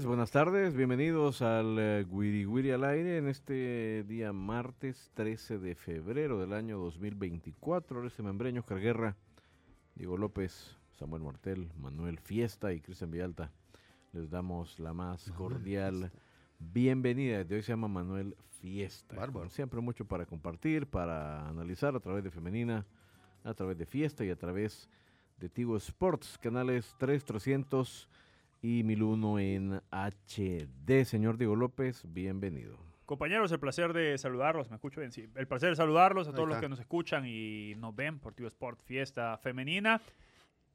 Tardes, buenas tardes, bienvenidos al uh, Wiri Wiri al aire en este día martes 13 de febrero del año 2024. Este membreño, Oscar Guerra, Diego López, Samuel Martel, Manuel Fiesta y Cristian Villalta. Les damos la más cordial bienvenida. De hoy se llama Manuel Fiesta. Bárbaro. Siempre mucho para compartir, para analizar a través de Femenina, a través de Fiesta y a través de Tigo Sports, canales 3, 300 y 1001 en HD. Señor Diego López, bienvenido. Compañeros, el placer de saludarlos, me escucho bien, sí. El placer de saludarlos a todos los que nos escuchan y nos ven por Tigo Sport Fiesta Femenina.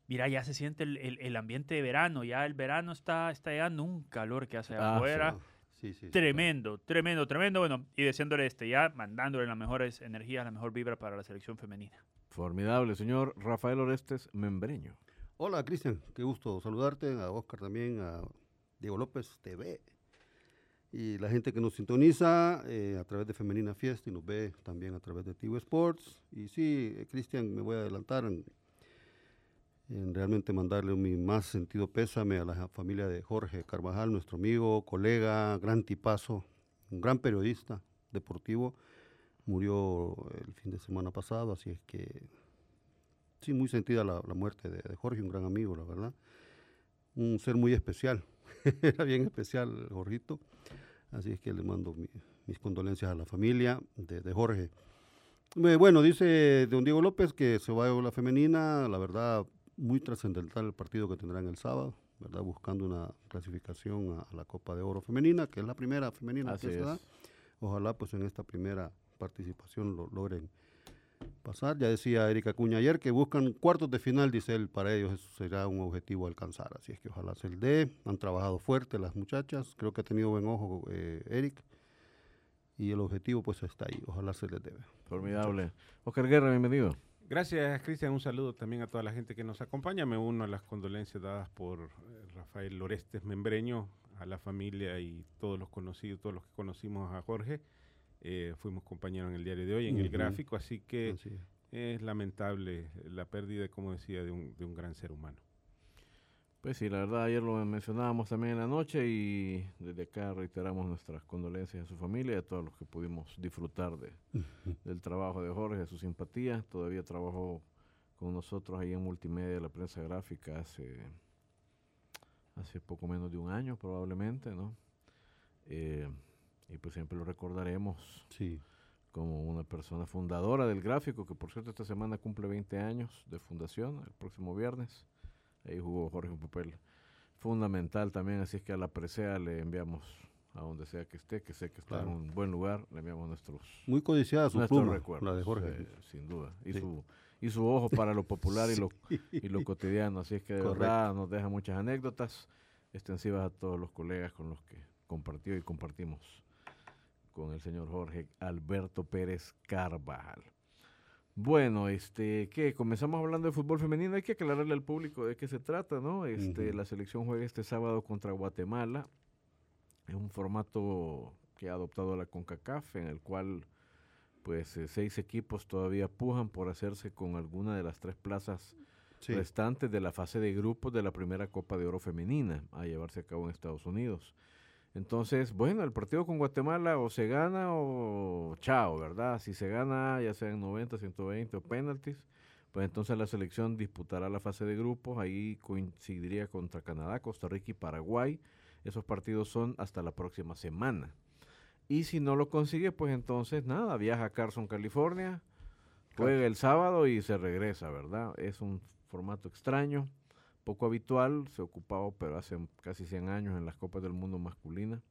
Mira, ya se siente el, el, ambiente de verano, ya el verano está, está llegando un calor que hace ah, afuera. Sí. Sí, tremendo, tremendo, tremendo. Bueno, y deseándole este ya, mandándole las mejores energías, la mejor vibra para la selección femenina. Formidable, señor Rafael Orestes Membreño. Hola Cristian, qué gusto saludarte, a Oscar también, a Diego López TV y la gente que nos sintoniza eh, a través de Femenina Fiesta y nos ve también a través de Tigo Sports. Y sí, Cristian, me voy a adelantar en, realmente mandarle mi más sentido pésame a la familia de Jorge Carvajal, nuestro amigo, colega, gran tipazo, un gran periodista deportivo. Murió el fin de semana pasado, así es que sí, muy sentida la, muerte de, Jorge, un gran amigo, la verdad. Un ser muy especial, era bien especial Jorgito. Así es que le mando mis condolencias a la familia de, Jorge. Bueno, dice don Diego López que se va a la femenina, la verdad, muy trascendental el partido que tendrán el sábado, ¿verdad? Buscando una clasificación a, la Copa de Oro femenina, que es la primera femenina que se da. Ojalá pues en esta primera participación lo logren pasar. Ya decía Erika Cuña ayer que buscan cuartos de final, dice él, para ellos eso será un objetivo alcanzar. Así es que ojalá se el dé. Han trabajado fuerte las muchachas, creo que ha tenido buen ojo eh, Eric. Y el objetivo pues está ahí, ojalá se les debe. Formidable. Oscar Guerra, bienvenido. Gracias, Cristian. Un saludo también a toda la gente que nos acompaña. Me uno a las condolencias dadas por eh, Rafael Lorestes Membreño, a la familia y todos los conocidos, todos los que conocimos a Jorge. Eh, fuimos compañeros en el diario de hoy, en el gráfico, así que es. lamentable la pérdida, como decía, de un, de un gran ser humano. Pues sí, la verdad, ayer lo mencionábamos también en la noche y desde acá reiteramos nuestras condolencias a su familia y a todos los que pudimos disfrutar de, del trabajo de Jorge, de su simpatía. Todavía trabajó con nosotros ahí en Multimedia, la prensa gráfica, hace, hace poco menos de un año probablemente, ¿no? Eh, y pues siempre lo recordaremos. Sí. como una persona fundadora del gráfico, que por cierto esta semana cumple 20 años de fundación, el próximo viernes. Ahí jugó Jorge un papel fundamental también, así es que a la presea le enviamos a donde sea que esté, que sé que está en un buen lugar, le enviamos nuestros muy codiciada su pluma, la de Jorge, sin duda, y su y su ojo para lo popular y lo y lo cotidiano, así es que de verdad nos deja muchas anécdotas extensivas a todos los colegas con los que compartió y compartimos con el señor Jorge Alberto Pérez Carvajal. Bueno, este, que comenzamos hablando de fútbol femenino, hay que aclararle al público de qué se trata, ¿no? Este, la selección juega este sábado contra Guatemala. Es un formato que ha adoptado la CONCACAF, en el cual pues eh, seis equipos todavía pujan por hacerse con alguna de las tres plazas restantes de la fase de grupos de la primera Copa de Oro femenina a llevarse a cabo en Estados Unidos. Entonces, bueno, el partido con Guatemala o se gana o chao, ¿verdad? Si se gana, ya sea en 90, 120 o penaltis, pues entonces la selección disputará la fase de grupos, ahí coincidiría contra Canadá, Costa Rica y Paraguay. Esos partidos son hasta la próxima semana. Y si no lo consigue, pues entonces nada, viaja a Carson, California, juega el sábado y se regresa, ¿verdad? Es un formato extraño, poco habitual, se ocupaba, pero hace casi 100 años en las Copas del Mundo masculina,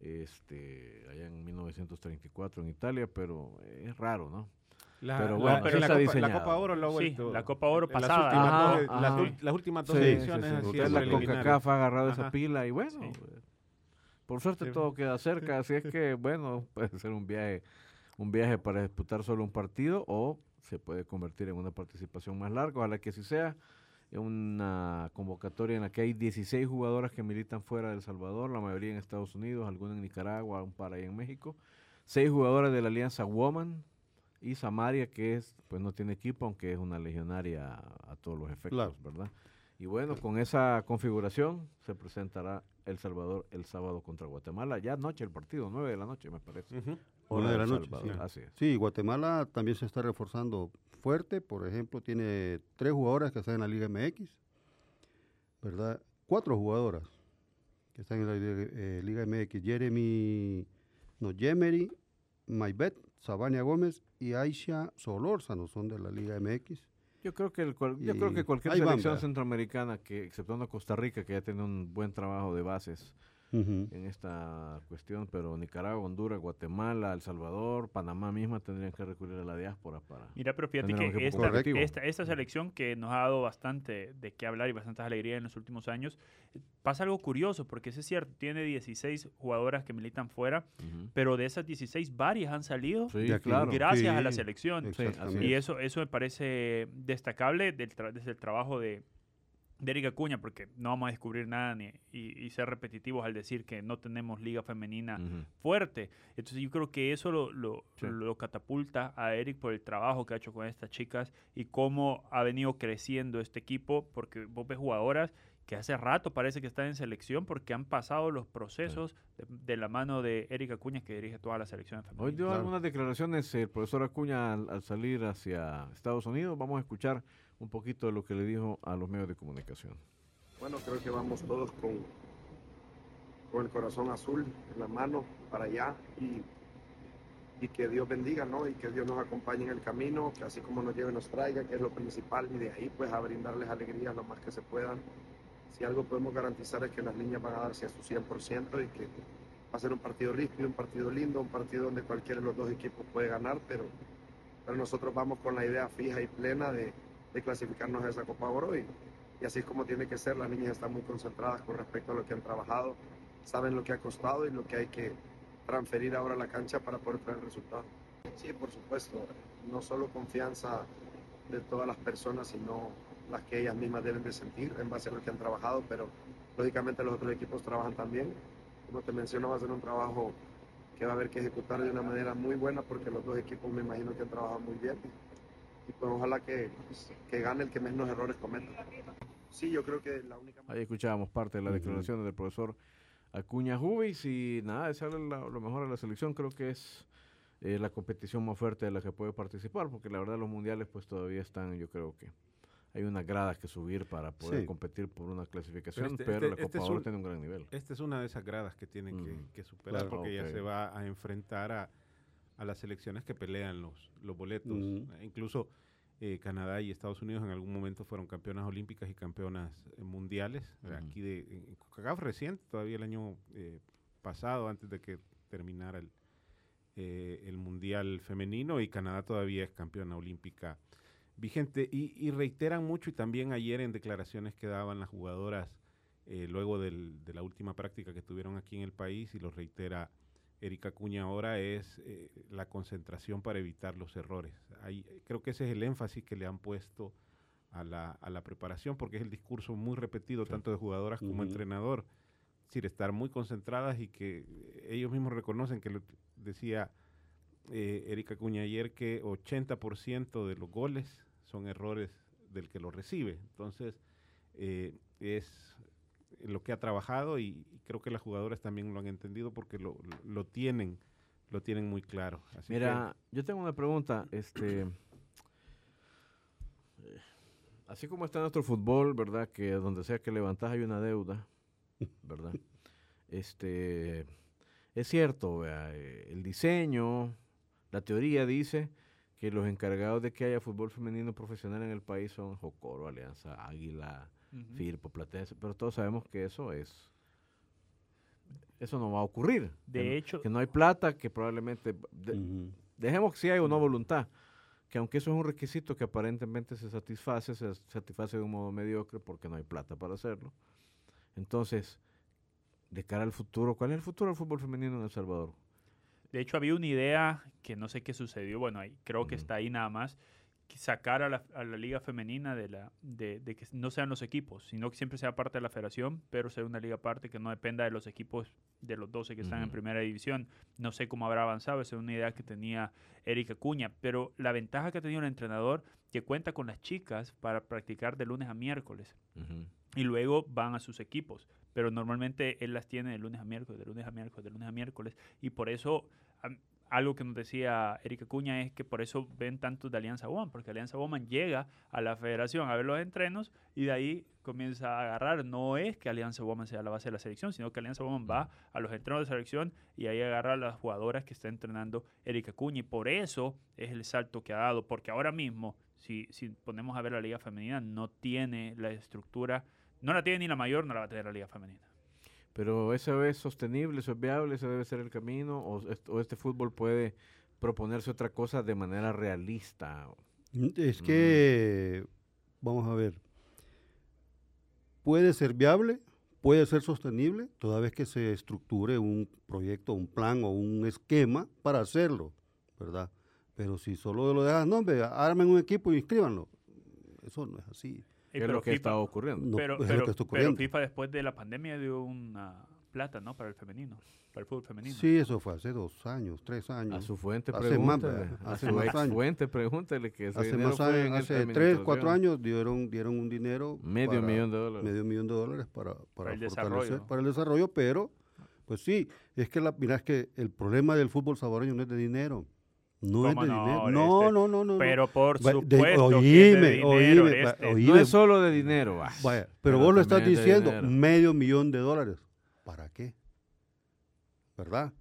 este, allá en 1934 en Italia, pero es raro, ¿no? La, Pero la- bueno, pero sí la, está Copa, diseñado. la Copa Oro lo ha Sí, vuelto. la Copa Oro en las pasada. últimas Ajá, dos- las, las últimas dos Sí, ediciones sí, han sí, sido Entonces la. CONCACAF ha agarrado esa Ajá. pila y bueno, Sí. por suerte Sí. todo queda cerca, así es que bueno, puede ser un viaje, un viaje para disputar solo un partido o se puede convertir en una participación más larga, ojalá que así sea, una convocatoria en la que hay 16 jugadoras que militan fuera de El Salvador, la mayoría en Estados Unidos, algunas en Nicaragua, un par ahí en México, seis jugadoras de la Alianza Woman y Samaria que es pues no tiene equipo aunque es una legionaria a, a todos los efectos, Claro. ¿verdad? Y bueno, con esa configuración se presentará El Salvador el sábado contra Guatemala. Ya noche el partido, 9 de la noche me parece. Nueve de la noche, sí. Así es. Sí, Guatemala también se está reforzando fuerte. Por ejemplo, tiene tres jugadoras que están en la Liga MX, ¿verdad? Cuatro jugadoras que están en la Liga, eh, Liga MX. Jeremy, no, Jemery, Maybet, Sabania Gómez y Aisha Solórzano son de la Liga MX. Yo creo que el cual- yo creo que cualquier van, selección centroamericana que exceptuando Costa Rica que ya tiene un buen trabajo de bases En esta cuestión, pero Nicaragua, Honduras, Guatemala, El Salvador, Panamá misma tendrían que recurrir a la diáspora para Mira, pero fíjate que esta, esta, esta selección que nos ha dado bastante de qué hablar y bastantes alegrías en los últimos años, pasa algo curioso, porque eso es cierto, tiene 16 jugadoras que militan fuera, pero de esas 16 varias han salido Sí, claro. gracias a la selección. Y eso, eso me parece destacable del tra- desde el trabajo de, de Erika Acuña, porque no vamos a descubrir nada ni, y, y ser repetitivos al decir que no tenemos liga femenina fuerte. Entonces yo creo que eso lo, lo, Sí. lo catapulta a Eric por el trabajo que ha hecho con estas chicas y cómo ha venido creciendo este equipo, porque vos ves jugadoras que hace rato parece que están en selección porque han pasado los procesos de, de la mano de Erika Acuña que dirige toda la selección femenina. Hoy dio Claro. algunas declaraciones el profesor Acuña al, al salir hacia Estados Unidos. Vamos a escuchar un poquito de lo que le dijo a los medios de comunicación. Bueno, creo que vamos todos con, con el corazón azul en la mano para allá y, y que Dios bendiga, ¿no? Y que Dios nos acompañe en el camino, que así como nos lleve nos traiga, que es lo principal, y de ahí pues a brindarles alegría lo más que se puedan. Si algo podemos garantizar es que las niñas van a darse a su 100% y que va a ser un partido rígido, un partido lindo, un partido donde cualquiera de los dos equipos puede ganar, pero, pero nosotros vamos con la idea fija y plena de, de clasificarnos a esa Copa Oro y, y así es como tiene que ser. Las niñas están muy concentradas con respecto a lo que han trabajado, saben lo que ha costado y lo que hay que transferir ahora a la cancha para poder traer resultados. Sí, por supuesto, no solo confianza de todas las personas, sino las que ellas mismas deben de sentir en base a lo que han trabajado, pero lógicamente los otros equipos trabajan también. Como te menciono, va a ser un trabajo que va a haber que ejecutar de una manera muy buena porque los dos equipos me imagino que han trabajado muy bien y pues ojalá que, que gane el que menos errores cometa. Sí, yo creo que la única Ahí escuchábamos parte de las Ujú. declaraciones del profesor Acuña Jubis y nada, desearle la- lo mejor a la selección. Creo que es eh, la competición más fuerte de la que puede participar, porque la verdad los mundiales pues todavía están, yo creo que hay unas gradas que subir para poder Sí. competir por una clasificación, este- pero este- la Copa este es Oro un- tiene un gran nivel. Esta es una de esas gradas que tienen que- Ujú. que, superar Claro. porque Ok. ya se va a enfrentar a, a las selecciones que pelean los, los boletos. Ujú. Eh, Incluso eh, Canadá y Estados Unidos en algún momento fueron campeonas olímpicas y campeonas eh, mundiales. Eh, Ujú. Aquí de en CONCACAF reciente, todavía el año eh, pasado, antes de que terminara el, eh, el mundial femenino y Canadá todavía es campeona olímpica vigente y, y reiteran mucho y también ayer en declaraciones que daban las jugadoras eh, luego del- de la última práctica que tuvieron aquí en el país y lo reitera Erika Cuña ahora es eh, la concentración para evitar los errores. Ahí, creo que ese es el énfasis que le han puesto a la, a la preparación porque es el discurso muy repetido tanto de jugadoras como Ujú. entrenador. Es decir, estar muy concentradas y que eh, ellos mismos reconocen que lo decía eh, Erika Cuña ayer que 80% de los goles son errores del que lo recibe. Entonces, eh, es lo que ha trabajado y, y creo que las jugadoras también lo han entendido porque lo, lo- tienen, lo tienen muy claro. Así Mira, yo tengo una pregunta, este Así como está nuestro fútbol, ¿verdad? Que donde sea que levantas hay una deuda, ¿verdad? este, es cierto, eh, el diseño, la teoría dice que los encargados de que haya fútbol femenino profesional en el país son Jocoro, Alianza, Águila, Firpo, Platense, pero todos sabemos que eso es eso no va a ocurrir. De hecho, que no hay plata, que probablemente dejemos que si hay o no voluntad, que aunque eso es un requisito que aparentemente se satisface, se satisface de un modo mediocre porque no hay plata para hacerlo. Entonces, de cara al futuro, ¿cuál es el futuro del fútbol femenino en El Salvador? De hecho, había una idea que no sé qué sucedió, bueno, ahí, creo que está ahí nada más, sacar a la, a la, liga femenina de, la, de, de, que no sean los equipos, sino que siempre sea parte de la federación, pero sea una liga aparte que no dependa de los equipos de los 12 que están en primera división. No sé cómo habrá avanzado, esa es una idea que tenía Erika Cuña, pero la ventaja que ha tenido el entrenador que cuenta con las chicas para practicar de lunes a miércoles y luego van a sus equipos, pero normalmente él las tiene de lunes a miércoles, de lunes a miércoles, de lunes a miércoles y por eso algo que nos decía Erika Cuña es que por eso ven tantos de Alianza Woman, porque Alianza Woman llega a la federación a ver los entrenos y de ahí comienza a agarrar. No es que Alianza Woman sea la base de la selección, sino que Alianza Woman va a los entrenos de selección y ahí agarra a las jugadoras que está entrenando Erika Cuña. Y por eso es el salto que ha dado, porque ahora mismo, si, si ponemos a ver la liga femenina, no tiene la estructura, no la tiene ni la mayor, no la va a tener la liga femenina. Pero ¿eso es sostenible, eso es viable, ese debe ser el camino? ¿O, este fútbol puede proponerse otra cosa de manera realista? Mm, es que, vamos a ver, puede ser viable, puede ser sostenible, toda vez que se estructure un proyecto, un plan o un esquema para hacerlo, ¿verdad? Pero si solo lo dejas, no, hombre, armen un equipo y inscríbanlo. Eso no es así es lo que está ocurriendo. pero, pero, FIFA después de la pandemia dio una plata, ¿no? Para el femenino, para el fútbol femenino. Sí, eso fue hace dos años, tres años. A su fuente pregúntale. Hace más, a su fuente pregúntale que hace más años, hace tres, cuatro años dieron, dieron un dinero. Medio millón de dólares. Medio millón de dólares para, para, el desarrollo. Para el desarrollo, pero, pues sí, es que la, mira, es que el problema del fútbol saboreño no es de dinero. No es de no, dinero. No, este, no, no, no. Pero por supuesto oíme, oíme, este. oíme, No es solo de dinero. Vaya, pero vos lo estás diciendo, medio millón de dólares. ¿Para qué? ¿Verdad?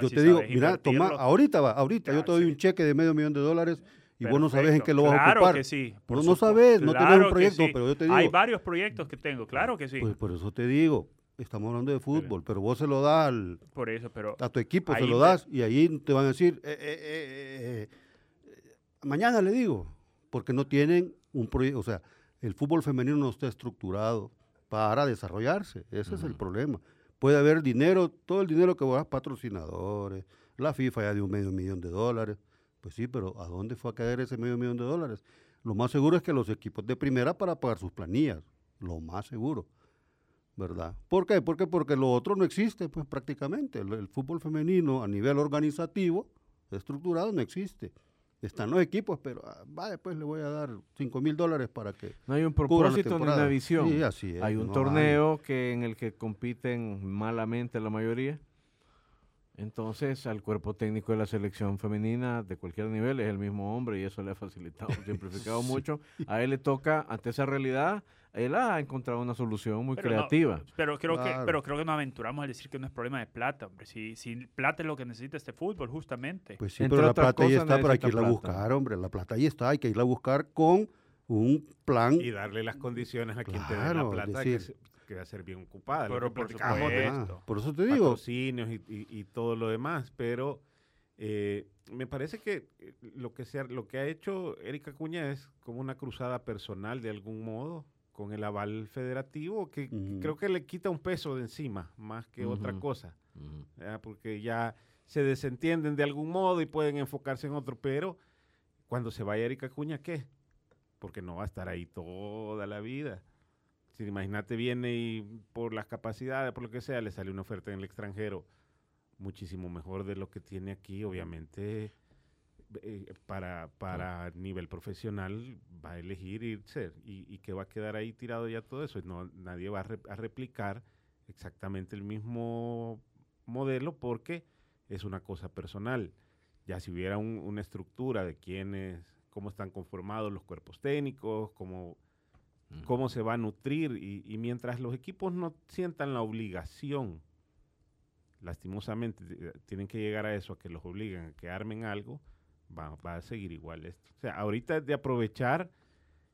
yo te digo, mira, toma, ahorita va, ahorita yo te doy un cheque de medio millón de dólares y vos no sabes en qué lo vas a ocupar. Claro que sí. Vos no sabes, no tenés un proyecto, pero yo te digo. Hay varios proyectos que tengo, claro que sí. Pues por eso te digo, Estamos hablando de fútbol, pero, vos se lo das al, por eso, pero a tu equipo, se lo das y ahí te van a decir, eh, eh, eh, mañana le digo, porque no tienen un proyecto, o sea, el fútbol femenino no está estructurado para desarrollarse, ese es el problema. Puede haber dinero, todo el dinero que vos das, patrocinadores, la FIFA ya dio un medio millón de dólares, pues sí, pero ¿a dónde fue a caer ese medio millón de dólares? Lo más seguro es que los equipos de primera para pagar sus planillas, lo más seguro ¿verdad? ¿Por qué? Porque, porque lo otro no existe, pues prácticamente. El, fútbol femenino a nivel organizativo, estructurado, no existe. Están los equipos, pero ah, va, después le voy a dar 5 mil dólares para que. No hay un propósito ni una visión. Sí, así es, hay un torneo que en el que compiten malamente la mayoría. Entonces, al cuerpo técnico de la selección femenina de cualquier nivel es el mismo hombre y eso le ha facilitado, simplificado mucho. A él le toca, ante esa realidad, él ha encontrado una solución muy creativa. pero, creo que, pero creo que nos aventuramos a decir que no es problema de plata, hombre. Si, si plata es lo que necesita este fútbol, justamente. Pues sí, pero la plata ahí está, pero hay que irla a buscar, hombre. La plata ahí está, hay que irla a buscar con un plan. Y darle las condiciones a quien te dé la plata que, va a ser bien ocupada. Pero por, por eso te digo. Patrocinios y, y, todo lo demás, pero... Eh, me parece que eh, lo que, sea, lo que ha hecho Erika Cuña es como una cruzada personal de algún modo con el aval federativo, que creo que le quita un peso de encima, más que otra cosa, porque ya se desentienden de algún modo y pueden enfocarse en otro, pero cuando se vaya Erika Cuña, ¿qué? Porque no va a estar ahí toda la vida. Si imagínate, viene y por las capacidades, por lo que sea, le sale una oferta en el extranjero muchísimo mejor de lo que tiene aquí, obviamente eh, para, para nivel profesional va a elegir irse y, y, que va a quedar ahí tirado ya todo eso. No, nadie va a, replicar exactamente el mismo modelo porque es una cosa personal. Ya si hubiera una estructura de quiénes, cómo están conformados los cuerpos técnicos, cómo cómo se va a nutrir y, mientras los equipos no sientan la obligación, lastimosamente tienen que llegar a eso, a que los obliguen a que armen algo, va, a seguir igual esto. O sea, ahorita es de aprovechar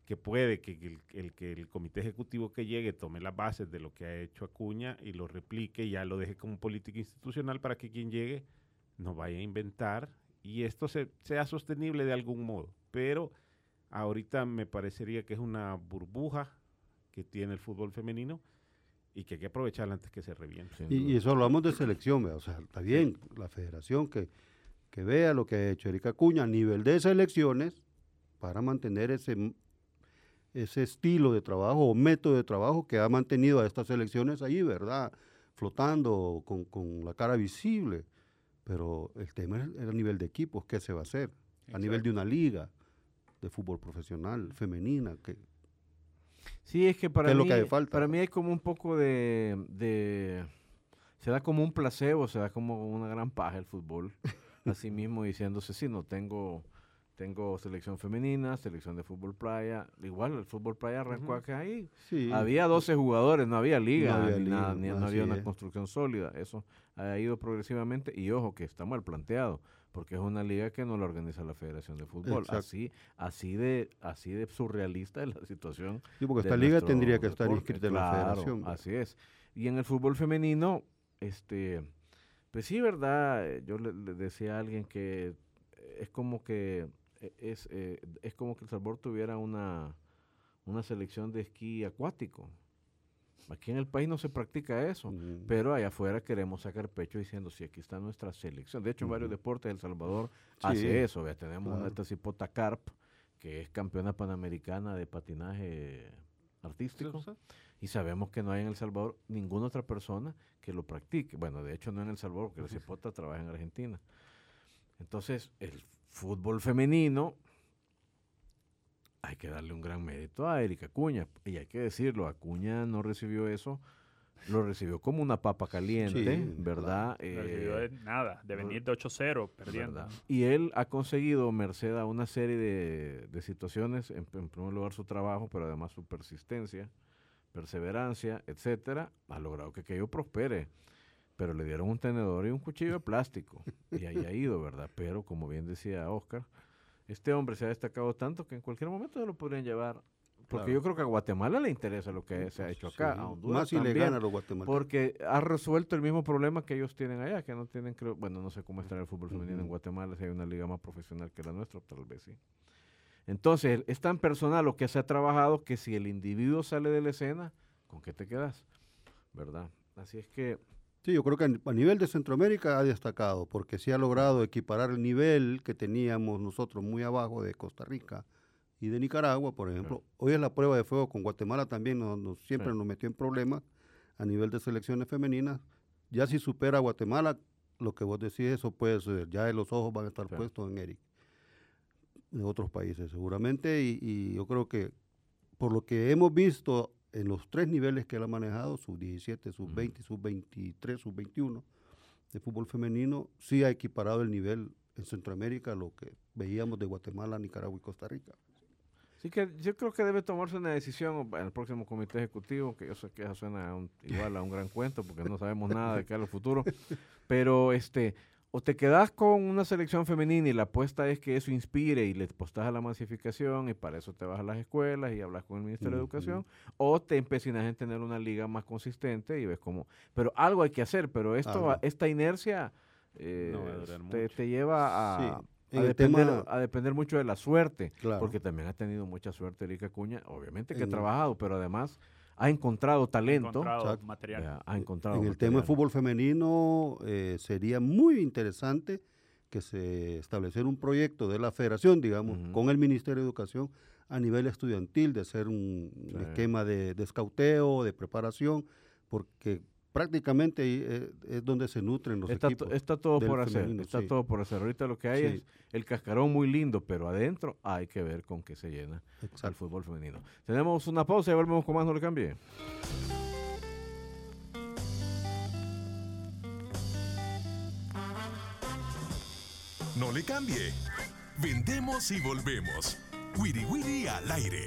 que puede que el, que el comité ejecutivo que llegue tome las bases de lo que ha hecho Acuña y lo replique y ya lo deje como política institucional para que quien llegue no vaya a inventar y esto sea sostenible de algún modo. Pero ahorita me parecería que es una burbuja que tiene el fútbol femenino y que hay que aprovecharla antes que se reviente. Y, eso hablamos de selección, o sea, está bien, la federación que, que vea lo que ha hecho Erika Cuña a nivel de selecciones para mantener ese, ese estilo de trabajo o método de trabajo que ha mantenido a estas selecciones ahí, ¿verdad? Flotando con, con la cara visible. Pero el tema es a nivel de equipos, ¿qué se va a hacer? A nivel de una liga de fútbol profesional, femenina. Que, sí, es que para, mí, para mí hay como un poco de, Se da como un placebo, se da como una gran paja el fútbol. Así mismo diciéndose, sí, no tengo tengo selección femenina, selección de fútbol playa. Igual el fútbol playa arrancó acá ahí. Había 12 jugadores, no había liga, ni, nada, ni no había una construcción sólida. Eso ha ido progresivamente y ojo que está mal planteado, porque es una liga que no la organiza la Federación de Fútbol. Así así de así de surrealista es la situación. Sí, porque esta liga tendría que estar inscrita en la Federación. Así es. Y en el fútbol femenino, este, pues sí, verdad, yo le decía a alguien que es como que es, eh, es como que El Salvador tuviera una, una selección de esquí acuático. Aquí en el país no se practica eso, pero allá afuera queremos sacar pecho diciendo, si aquí está nuestra selección. De hecho, en varios deportes El Salvador hace eso. tenemos una Tacipota Carp, que es campeona panamericana de patinaje artístico, y sabemos que no hay en El Salvador ninguna otra persona que lo practique. Bueno, de hecho no en El Salvador, porque la Cipota trabaja en Argentina. Entonces, el fútbol femenino, hay que darle un gran mérito a Erika Acuña. Y hay que decirlo, Acuña no recibió eso, lo recibió como una papa caliente, ¿verdad? no recibió de nada, de venir de 8-0 perdiendo. Y él ha conseguido, merced a una serie de, situaciones, en, primer lugar su trabajo, pero además su persistencia, perseverancia, etcétera, ha logrado que aquello prospere pero le dieron un tenedor y un cuchillo de plástico. Y ahí ha ido, ¿verdad? Pero como bien decía Oscar, este hombre se ha destacado tanto que en cualquier momento se lo podrían llevar. Porque yo creo que a Guatemala le interesa lo que se ha hecho acá. A Honduras Más si le gana a los guatemaltecos. Porque ha resuelto el mismo problema que ellos tienen allá, que no tienen, creo, bueno, no sé cómo está el fútbol femenino en Guatemala, si hay una liga más profesional que la nuestra, tal vez sí. Entonces, es tan personal lo que se ha trabajado que si el individuo sale de la escena, ¿con qué te quedas? ¿Verdad? Así es que Sí, yo creo que a nivel de Centroamérica ha destacado, porque sí ha logrado equiparar el nivel que teníamos nosotros muy abajo de Costa Rica y de Nicaragua, por ejemplo. Hoy es la prueba de fuego con Guatemala también, nos, siempre nos metió en problemas a nivel de selecciones femeninas. Ya si supera a Guatemala, lo que vos decís, eso puede ser, ya los ojos van a estar puestos en Eric, de otros países seguramente, y yo creo que por lo que hemos visto en los tres niveles que él ha manejado, sub-17, sub-20, sub-23, sub-21, de fútbol femenino, sí ha equiparado el nivel en Centroamérica a lo que veíamos de Guatemala, Nicaragua y Costa Rica. Sí que yo creo que debe tomarse una decisión en el próximo comité ejecutivo, que yo sé que eso suena igual a un gran cuento, porque no sabemos nada de qué es lo futuro, pero este o te quedas con una selección femenina y la apuesta es que eso inspire y le postas a la masificación y para eso te vas a las escuelas y hablas con el Ministerio de Educación, o te empecinas en tener una liga más consistente y ves cómo... Pero algo hay que hacer, pero esto, esta inercia eh, te, lleva a... depender, a depender mucho de la suerte, porque también ha tenido mucha suerte Erika Cuña, obviamente que ha trabajado, pero además ha encontrado talento. Ha encontrado material. ha encontrado en el tema de fútbol femenino eh, sería muy interesante que se estableciera un proyecto de la federación, digamos, con el Ministerio de Educación a nivel estudiantil, de hacer un, esquema de, de escauteo, de preparación, porque prácticamente eh, es donde se nutren los está equipos. Está todo por hacer, está todo por hacer. Ahorita lo que hay es el cascarón muy lindo, pero adentro hay que ver con qué se llena el fútbol femenino. Tenemos una pausa y volvemos con más, no le cambie. No le cambie. Vendemos y volvemos. Wiri Wiri al aire.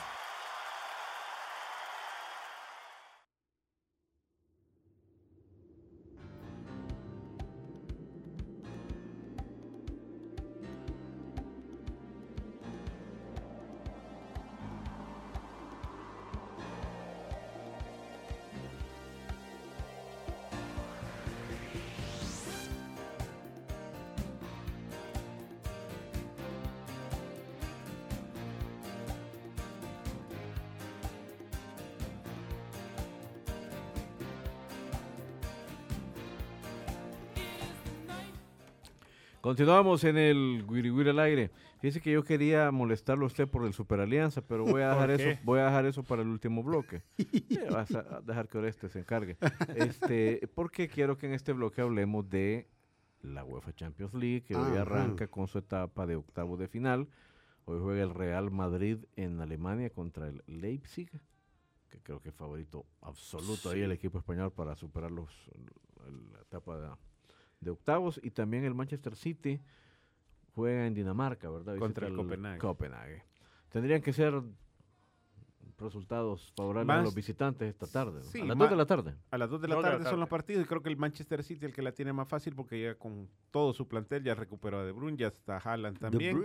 Continuamos en el Wiri al aire. Fíjese que yo quería molestarlo a usted por el Superalianza, pero voy a dejar eso, voy a dejar eso para el último bloque. Eh, vas a dejar que Oreste se encargue. Este, porque quiero que en este bloque hablemos de la UEFA Champions League, que hoy arranca con su etapa de octavo de final. Hoy juega el Real Madrid en Alemania contra el Leipzig, que creo que es favorito absoluto ahí el equipo español para superar los, la etapa de de octavos y también el Manchester City juega en Dinamarca, ¿verdad? Contra el, Copenhague. Copenhague. Tendrían que ser resultados favorables a los visitantes esta tarde. a las 2 de la tarde. A las 2 de la tarde son los partidos y creo que el Manchester City el que la tiene más fácil porque ya con todo su plantel ya recuperó a De Bruyne, ya está Haaland también.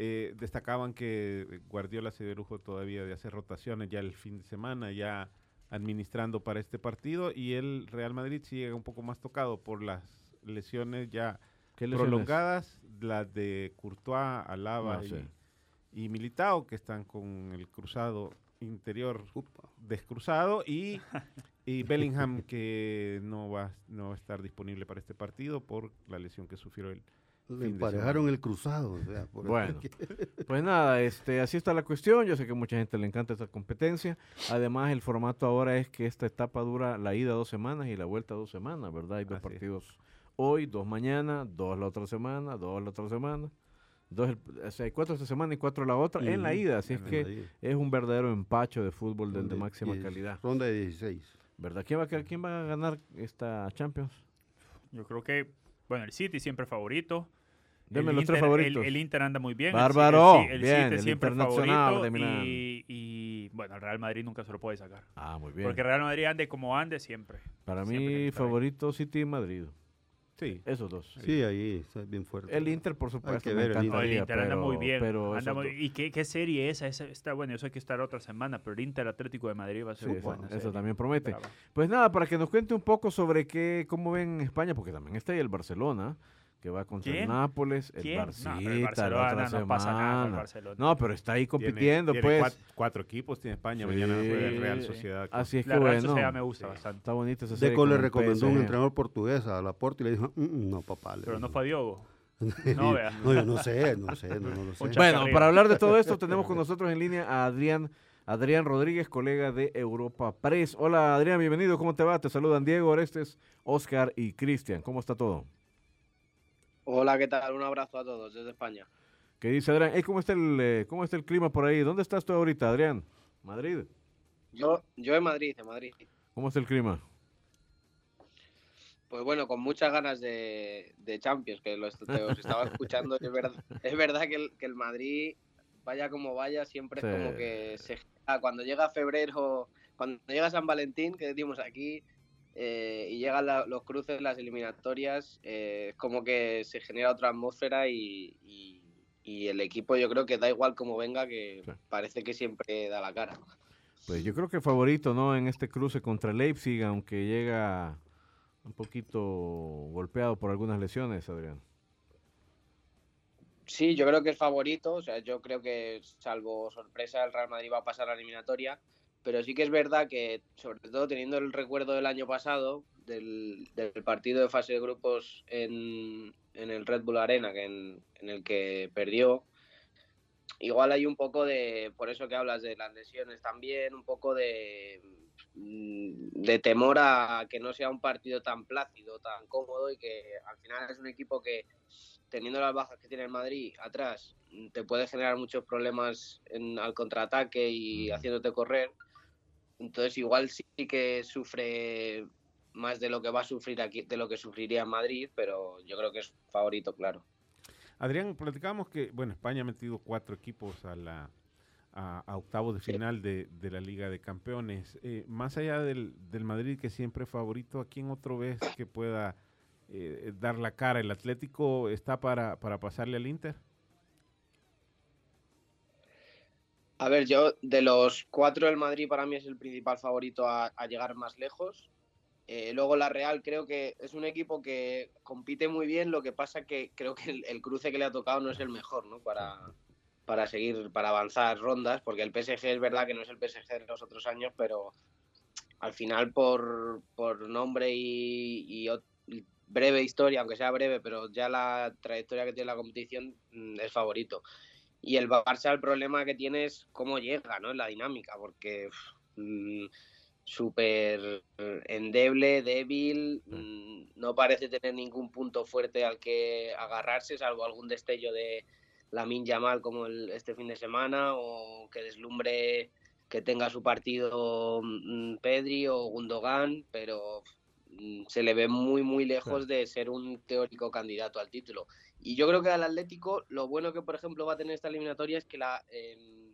Eh, destacaban que Guardiola se dio lujo todavía de hacer rotaciones ya el fin de semana, ya administrando para este partido y el Real Madrid sí llega un poco más tocado por las lesiones ya prolongadas, las de Courtois, Alaba y, Militao, que están con el cruzado interior descruzado, y, y Bellingham, que no va, no va a estar disponible para este partido por la lesión que sufrió él. Le emparejaron el cruzado. bueno, pues nada, este, así está la cuestión. Yo sé que a mucha gente le encanta esta competencia. Además, el formato ahora es que esta etapa dura la ida dos semanas y la vuelta dos semanas, ¿verdad? Hay dos partidos hoy, dos mañana, dos la otra semana, dos la otra semana. Dos, o sea, hay cuatro esta semana y cuatro la otra en la ida. Así es que es un verdadero empacho de fútbol de, máxima calidad. Ronda de 16. ¿Verdad? ¿Quién va, a, ¿Quién va a ganar esta Champions? Yo creo que, bueno, el City siempre favorito. Deme los tres favoritos. El, Inter anda muy bien. Bárbaro. El, bien, City siempre favorito. Y, y, bueno, el Real Madrid nunca se lo puede sacar. Ah, muy bien. Porque el Real Madrid ande como ande siempre. Para mí, favorito City y Madrid. Sí. Esos dos. Sí, ahí está bien fuerte. El Inter, por supuesto. el Inter, anda muy bien. ¿Y qué, serie esa? esa? Está bueno, eso hay que estar otra semana, pero el Inter Atlético de Madrid va a ser bueno. Eso, también promete. Pues nada, para que nos cuente un poco sobre qué, cómo ven España, porque también está ahí el Barcelona que va contra el Nápoles, el Barcita, no, el Barcelona, no pasa nada Barcelona. No, pero está ahí compitiendo, pues. Cuatro, equipos tiene España, mañana juega el Real Sociedad. Así es la que Real bueno. Sociedad me gusta bastante. Está bonito esa serie. Deco le recomendó un entrenador portugués a Laporte y le dijo, mm, mm, no, papá. Pero no fue a Diogo. no, vea. no, yo no sé, no sé, no, no lo sé. Bueno, para hablar de todo esto tenemos con nosotros en línea a Adrián Adrián Rodríguez, colega de Europa Press. Hola Adrián, bienvenido, ¿cómo te va? Te saludan Diego, Orestes, Oscar y Cristian. ¿Cómo está todo? Hola, ¿qué tal? Un abrazo a todos desde España. ¿Qué dice Adrián? ¿cómo, está el, eh, ¿Cómo está el clima por ahí? ¿Dónde estás tú ahorita, Adrián? ¿Madrid? Yo, yo en Madrid, en Madrid. ¿Cómo está el clima? Pues bueno, con muchas ganas de, de Champions, que los, os estaba escuchando. es verdad, es verdad que, el, que el Madrid, vaya como vaya, siempre es como que se, cuando llega febrero, cuando llega San Valentín, que decimos aquí, eh, y llegan los cruces, las eliminatorias, eh, es como que se genera otra atmósfera y, el equipo yo creo que da igual como venga, que parece que siempre da la cara. Pues yo creo que favorito, ¿no? En este cruce contra Leipzig, aunque llega un poquito golpeado por algunas lesiones, Adrián. Sí, yo creo que es favorito, o sea, yo creo que salvo sorpresa el Real Madrid va a pasar a la eliminatoria pero sí que es verdad que, sobre todo teniendo el recuerdo del año pasado, del, partido de fase de grupos en, el Red Bull Arena, que en, el que perdió, igual hay un poco de, por eso que hablas de las lesiones también, un poco de, mm, de temor a que no sea un partido tan plácido, tan cómodo y que al final es un equipo que teniendo las bajas que tiene el Madrid atrás te puede generar muchos problemas en, al contraataque y haciéndote correr entonces igual sí que sufre más de lo que va a sufrir aquí, de lo que sufriría en Madrid, pero yo creo que es favorito, claro. Adrián, platicábamos que, bueno, España ha metido cuatro equipos a la a, octavos de final de, la Liga de Campeones. Eh, más allá del, del, Madrid, que siempre es favorito, ¿a quién otro vez que pueda eh, dar la cara? ¿El Atlético está para, para pasarle al Inter? A ver, yo de los cuatro, el Madrid para mí es el principal favorito a, llegar más lejos. Eh, luego la Real creo que es un equipo que compite muy bien, lo que pasa que creo que el, cruce que le ha tocado no es el mejor, ¿no? Para, para seguir, para avanzar rondas, porque el PSG es verdad que no es el PSG de los otros años, pero al final por, por nombre y, breve historia, aunque sea breve, pero ya la trayectoria que tiene la competición mm, es favorito. Y el Barça el problema que tiene es cómo llega, ¿no? En la dinámica, porque mm, súper endeble, débil, mm, no parece tener ningún punto fuerte al que agarrarse, salvo algún destello de, la Minja mal como el, este fin de semana o que deslumbre que tenga su partido mm, Pedri o Gundogan, pero se le ve muy muy lejos de ser un teórico candidato al título. Y yo creo que al Atlético lo bueno que por ejemplo va a tener esta eliminatoria es que la, em,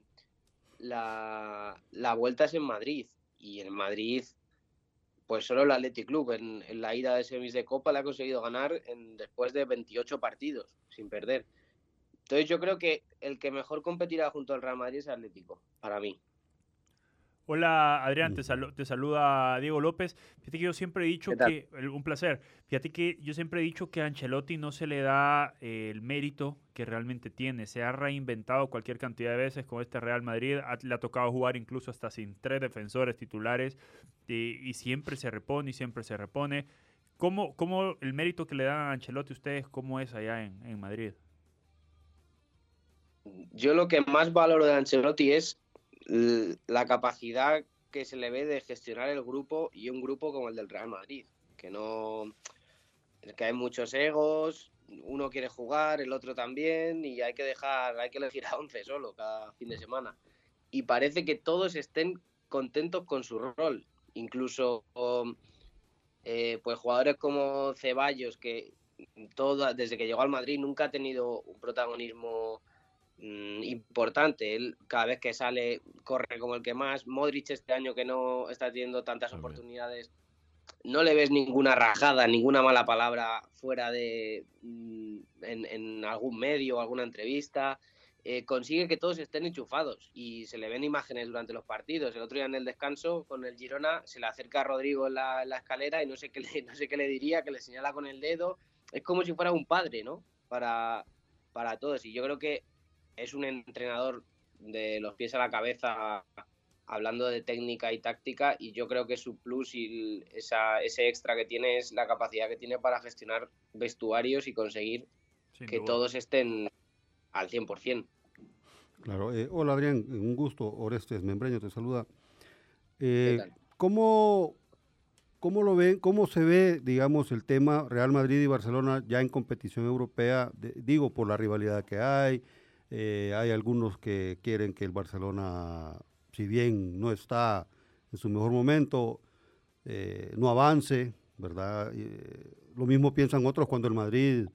la, la, vuelta es en Madrid y en Madrid pues solo el Athletic Club en, la ida de semis de Copa le ha conseguido ganar en, después de 28 partidos sin perder. Entonces yo creo que el que mejor competirá junto al Real Madrid es Atlético, para mí. Hola Adrián, te, te, saluda Diego López. Fíjate que yo siempre he dicho que, un placer, fíjate que yo siempre he dicho que a Ancelotti no se le da eh, el mérito que realmente tiene. Se ha reinventado cualquier cantidad de veces con este Real Madrid. le ha tocado jugar incluso hasta sin tres defensores titulares y siempre se repone y siempre se repone. ¿Cómo, ¿Cómo, el mérito que le dan a Ancelotti ustedes, cómo es allá en, en Madrid? yo lo que más valoro de Ancelotti es la capacidad que se le ve de gestionar el grupo y un grupo como el del Real Madrid, que no que hay muchos egos, uno quiere jugar, el otro también y hay que dejar, hay que elegir a 11 solo cada fin de semana. Y parece que todos estén contentos con su rol, incluso eh, pues jugadores como Ceballos que desde que llegó al Madrid nunca ha tenido un protagonismo Mm, importante. Él cada vez que sale corre como el que más. Modric este año que no está teniendo tantas oportunidades, no le ves ninguna rajada, ninguna mala palabra fuera de mm, en, algún medio o alguna entrevista. Eh, consigue que todos estén enchufados y se le ven imágenes durante los partidos. El otro día en el descanso con el Girona se le acerca a Rodrigo en la, escalera y no sé, qué le, no sé qué le diría, que le señala con el dedo. Es como si fuera un padre, ¿no? Para, para todos. Y yo creo que es un entrenador de los pies a la cabeza hablando de técnica y táctica y yo creo que su plus y ese extra que tiene es la capacidad que tiene para gestionar vestuarios y conseguir que todos estén al 100%. Claro. Eh, hola Adrián, un gusto. Orestes Membreño te saluda. Eh, ¿cómo, ¿Cómo lo ven, cómo se ve, digamos, el tema Real Madrid y Barcelona ya en competición europea? digo, por la rivalidad que hay, eh, hay algunos que quieren que el Barcelona, si bien no está en su mejor momento, eh, no avance, ¿verdad? Eh, lo mismo piensan otros cuando el Madrid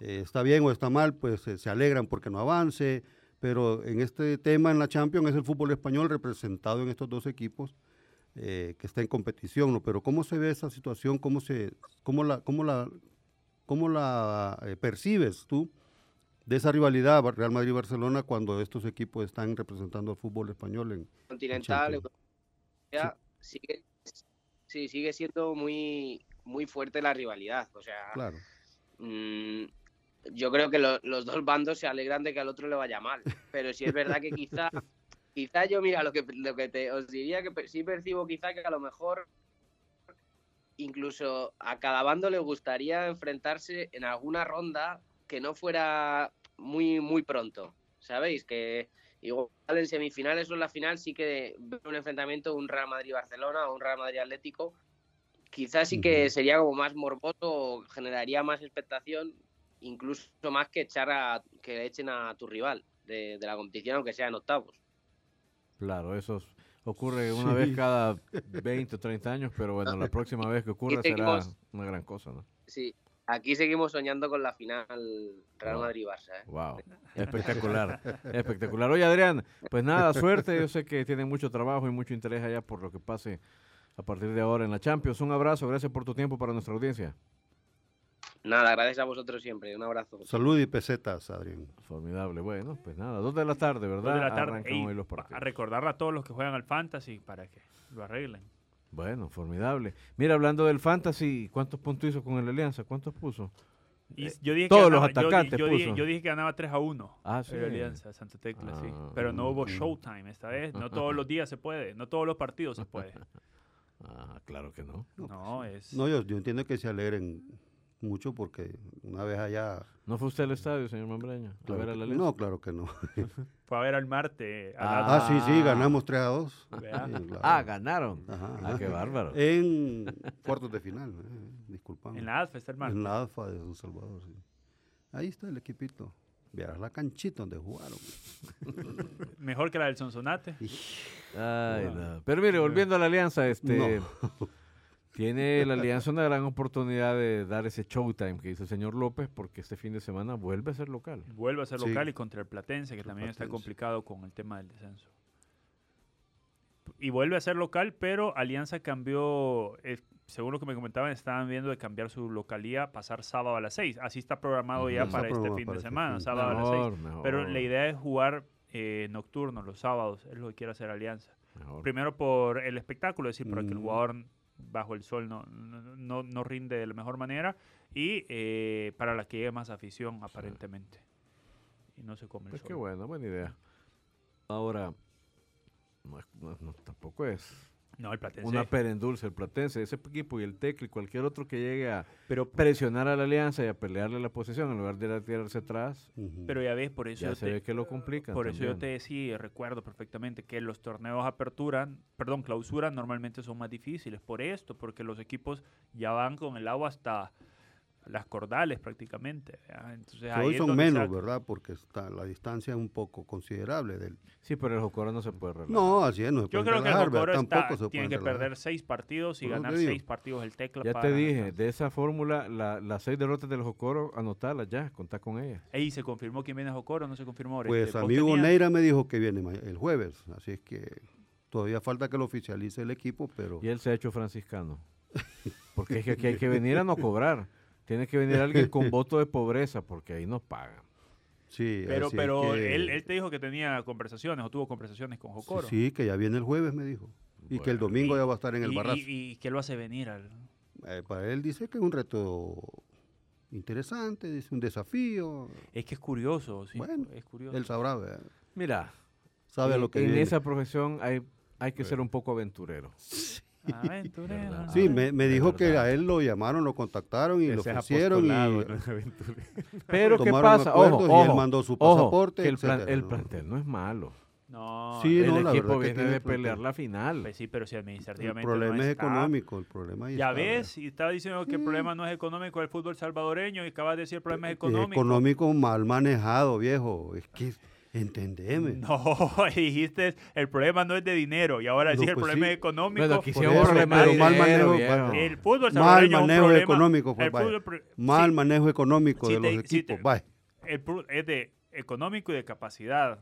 está bien o está mal, pues se alegran porque no avance, pero en este tema en la Champions es el fútbol español representado en estos dos equipos que está en competición, ¿no? Pero ¿cómo se ve esa situación? ¿Cómo, se, cómo la, cómo la, cómo la percibes tú? De esa rivalidad Real Madrid-Barcelona cuando estos equipos están representando al fútbol español en continental sigue sí sigue siendo muy muy fuerte la rivalidad o sea claro. Mm, yo creo que los dos bandos se alegran de que al otro le vaya mal pero sí es verdad que quizá quizá yo mira lo que lo que te os diría que sí percibo quizá que a lo mejor incluso a cada bando le gustaría enfrentarse en alguna ronda que no fuera muy, muy pronto, ¿sabéis? Que igual en semifinales o en la final sí que un enfrentamiento, un Real Madrid-Barcelona o un Real Madrid-Atlético, quizás sí que sería como más morboso, generaría más expectación, incluso más que echar a, que echen a tu rival de, la competición, aunque sea en octavos. Claro, eso ocurre una vez cada 20 o 30 años, pero bueno, la próxima vez que ocurra será una gran cosa, ¿no? Sí, Aquí seguimos soñando con la final Real. Madrid-Barça. ¿eh? Wow, espectacular, espectacular. Oye, Adrián, pues nada, suerte. Yo sé que tienen mucho trabajo y mucho interés allá por lo que pase a partir de ahora en la Champions. Un abrazo, gracias por tu tiempo para nuestra audiencia. Nada, gracias a vosotros siempre. Un abrazo. Salud y pesetas, Adrián. Formidable. Bueno, pues nada, dos de la tarde, ¿verdad? Dos de la tarde. Arrancan Ey, hoy los a recordarle a todos los que juegan al Fantasy para que lo arreglen. Bueno, formidable. Mira, hablando del Fantasy, ¿cuántos puntos hizo con el Alianza? ¿Cuántos puso? Y Eh, yo dije todos que los ganaba- yo di- atacantes yo, puso. yo dije que ganaba 3 a 1. Ah, sí. El Alianza, Santa Tecla, sí. Ah, Pero no hubo showtime esta vez. No todos los días se puede. No todos los partidos se puede. Ah, claro que no. No, es. No, yo, yo entiendo que se alegren mucho porque una vez allá... ¿No fue usted al estadio, señor Membreño? A ver a que- la Alianza. no, claro que no. Fue a ver al Marte. a Ah, la- Ah, sí, sí, ganamos 3 a 2. Vea. Sí, claro. Ah, ganaron. Ajá, Ah, qué bárbaro. En cuartos de final, eh, disculpame. en la ADFA está el Marte. En la ALFA de San Salvador, sí. Ahí está el equipito. Verás la canchita donde jugaron. Mejor que la del Sonsonate. Ay, no. Pero mire, volviendo a la Alianza, este... Tiene la Alianza una gran oportunidad de dar ese showtime que dice el señor López, porque este fin de semana vuelve a ser local. Vuelve a ser Sí. local y contra el Platense, que también está complicado con el tema del descenso. Y vuelve a ser local, pero Alianza cambió, eh, según lo que me comentaban, estaban viendo de cambiar su localía, pasar sábado a las 6. Así está programado ya Está para este fin para de este semana, fin. sábado a las 6. Mejor, mejor. Pero la idea es jugar eh, nocturno, los sábados, es lo que quiere hacer Alianza. mejor. Primero por el espectáculo, es decir, para que el jugador bajo el sol no, no, no- rinde de la mejor manera y eh, para la que llegue más afición aparentemente. Y no se come el Pues qué bueno, buena idea. Ahora, no- no, tampoco es No, el Platense. una perendulce el Platense. Ese equipo y el Tecla y cualquier otro que llegue a pero, presionar a la Alianza y a pelearle la posición en lugar de ir a tirarse atrás, pero ya ves, por eso, ya yo se te, ve que lo complican. por eso yo te decía, y recuerdo perfectamente que los torneos apertura, perdón, clausura normalmente son más difíciles por esto, porque los equipos ya van con el agua hasta las cordales prácticamente. Entonces, hoy son menos, saca- ¿verdad? Porque está, la distancia es un poco considerable. Del... Sí, pero el Jocoro no se puede relajar. No, así es, no se Yo creo que el. Jocoro está- Tampoco se tiene pueden que relajar. perder seis partidos y ganar seis partidos el Tecla Ya para te dije, de esa fórmula, la- las seis derrotas del Jocoro, anotarlas ya, contá con ellas. Ey, ¿se confirmó quién viene a Jocoro? ¿No se confirmó ahora? Pues Este, amigo tenías- Neira me dijo que viene el jueves, así es que todavía falta que lo oficialice el equipo, pero Y él se ha hecho franciscano. Porque es que aquí hay que venir a no cobrar. Tiene que venir alguien con voto de pobreza, porque ahí nos pagan. sí. Pero, pero que- él, él te dijo que tenía conversaciones o tuvo conversaciones con Jocoro. Sí, que ya viene el jueves, me dijo. Y que el domingo ya va a estar en el y, barrazo. y, y qué lo hace venir al... Eh, para él dice que es un reto interesante, dice un desafío. Es que es curioso, sí. Bueno, es curioso. Él sabrá, ¿verdad? Mira, sabe en, lo que en viene. esa profesión hay, hay que ser un poco aventurero. Aventurero. Sí, ¿no? me, dijo que a él lo llamaron, lo contactaron y lo Ese ofrecieron y no. Pero ¿qué pasa? acuerdos Ojo, y él ojo, mandó su ojo, pasaporte, que el, plan- etcétera, el ¿no? plantel no es malo. No, Sí, el no, la equipo que viene tiene de pelear la final. pues sí, pero si El administrativamente problema no es está. económico, el problema ahí Ya ves, y estaba diciendo que el problema no es económico del fútbol salvadoreño y acabas de decir el problema es Es económico. económico mal manejado, viejo. Es que, entendeme. No, dijiste el problema no es de dinero y ahora No, decís el pues problema sí. es económico. Bueno, aquí sí eso, problema de pero mal dinero, manejo, el fútbol Mal un manejo problema- económico, pues, fútbol Mal sí, manejo económico Sí de te- los sí equipos. te- el es de económico y de capacidad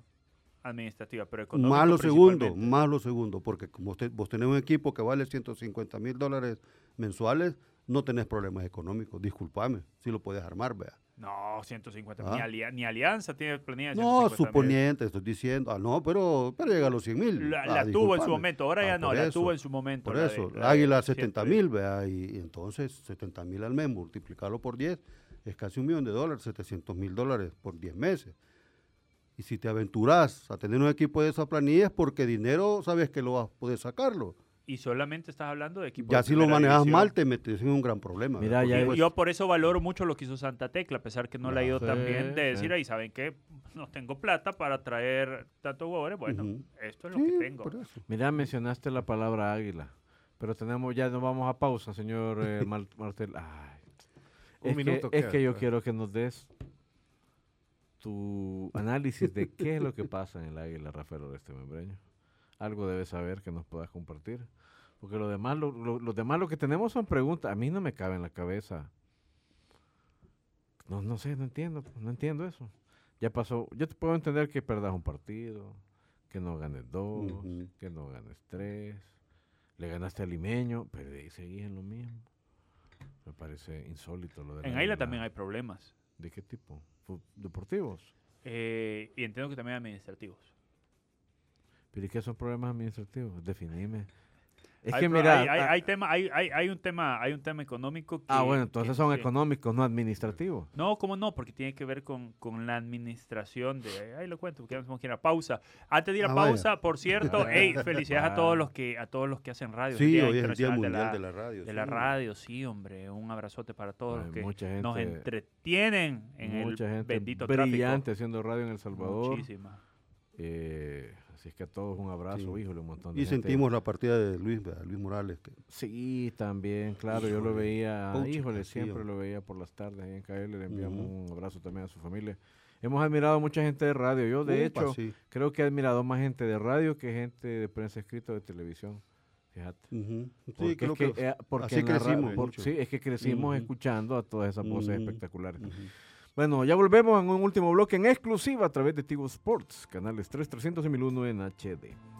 administrativa, pero económico Más lo segundo, más lo segundo, porque como usted, vos tenés un equipo que vale 150 mil dólares mensuales, no tenés problemas económicos. Disculpame, si lo puedes armar, vea. No, 150 Ah. ni, Alia- ni Alianza tiene planilla de No, 150 mil. suponiente, estoy diciendo. Ah, no, pero, pero llega a los 100 mil. La, Ah, la tuvo en su momento, ahora ya Ah, no, por la eso, tuvo en su momento. Por de- eso, la de Águila siempre. 70 mil, vea, y, y entonces 70 mil al mes, multiplicarlo por 10, es casi un millón de dólares, 700 mil dólares por 10 meses. Y si te aventuras a tener un equipo de esa planilla es porque dinero sabes que lo vas a poder sacarlo. Y solamente estás hablando de equipos Ya de si lo manejas división. mal, te metes en un gran problema. Mira, yo por eso valoro mucho lo que hizo Santa Tecla, a pesar que no le ha ido tan bien, de decir, sí. ahí saben que no tengo plata para traer tantos jugadores, bueno, esto es lo sí, que tengo. Mira, mencionaste la palabra águila. Pero tenemos, ya nos vamos a pausa, señor eh, Mar- Martel. Ay. Un es minuto que, es que yo pues. quiero que nos des tu análisis de qué es lo que pasa en el águila, Rafael Oreste Membreño. Algo debes saber que nos puedas compartir. Porque lo demás, lo, lo- los demás lo que tenemos son preguntas. A mí no me cabe en la cabeza No, no sé, no entiendo, no entiendo eso. Ya pasó, yo te puedo entender que perdas un partido, que no ganes dos, que no ganes tres, le ganaste al limeño, pero ahí seguís en lo mismo. Me parece insólito lo de En Aila también hay problemas. ¿De qué tipo? ¿Deportivos? Eh, y entiendo que también administrativos. ¿Pero y qué son problemas administrativos? Definime. Es hay, que mira, hay, hay, tema, hay, hay, un tema, hay un tema económico Ah, bueno, entonces son económicos, no administrativos. No, ¿cómo no? Porque tiene que ver con, con la administración de ahí lo cuento, porque vamos a ir a pausa. Antes de ir a ah, pausa, por cierto, hey, felicidades a todos los que a todos los que hacen radio. Sí, hoy es el Día Mundial de la, Radio. De la radio, sí, hombre, un abrazote para todos los que nos entretienen en el bendito brillante haciendo radio en El Salvador. Muchísima. Eh, Así es que a todos un abrazo, híjole, un montón de Y sentimos la partida de Luis, Luis Morales. Sí, también, claro, yo lo veía, híjole, siempre lo veía por las tardes ahí en KL, le enviamos un abrazo también a su familia. Hemos admirado a mucha gente de radio, yo de hecho creo que he admirado más gente de radio que gente de prensa escrita o de televisión. Fíjate. Sí, creo que, eh, así crecimos. sí, es que crecimos escuchando a todas esas voces espectaculares. Bueno, ya volvemos en un último bloque en exclusiva a través de Tigo Sports, canales 3, 300 y 1001 en HD.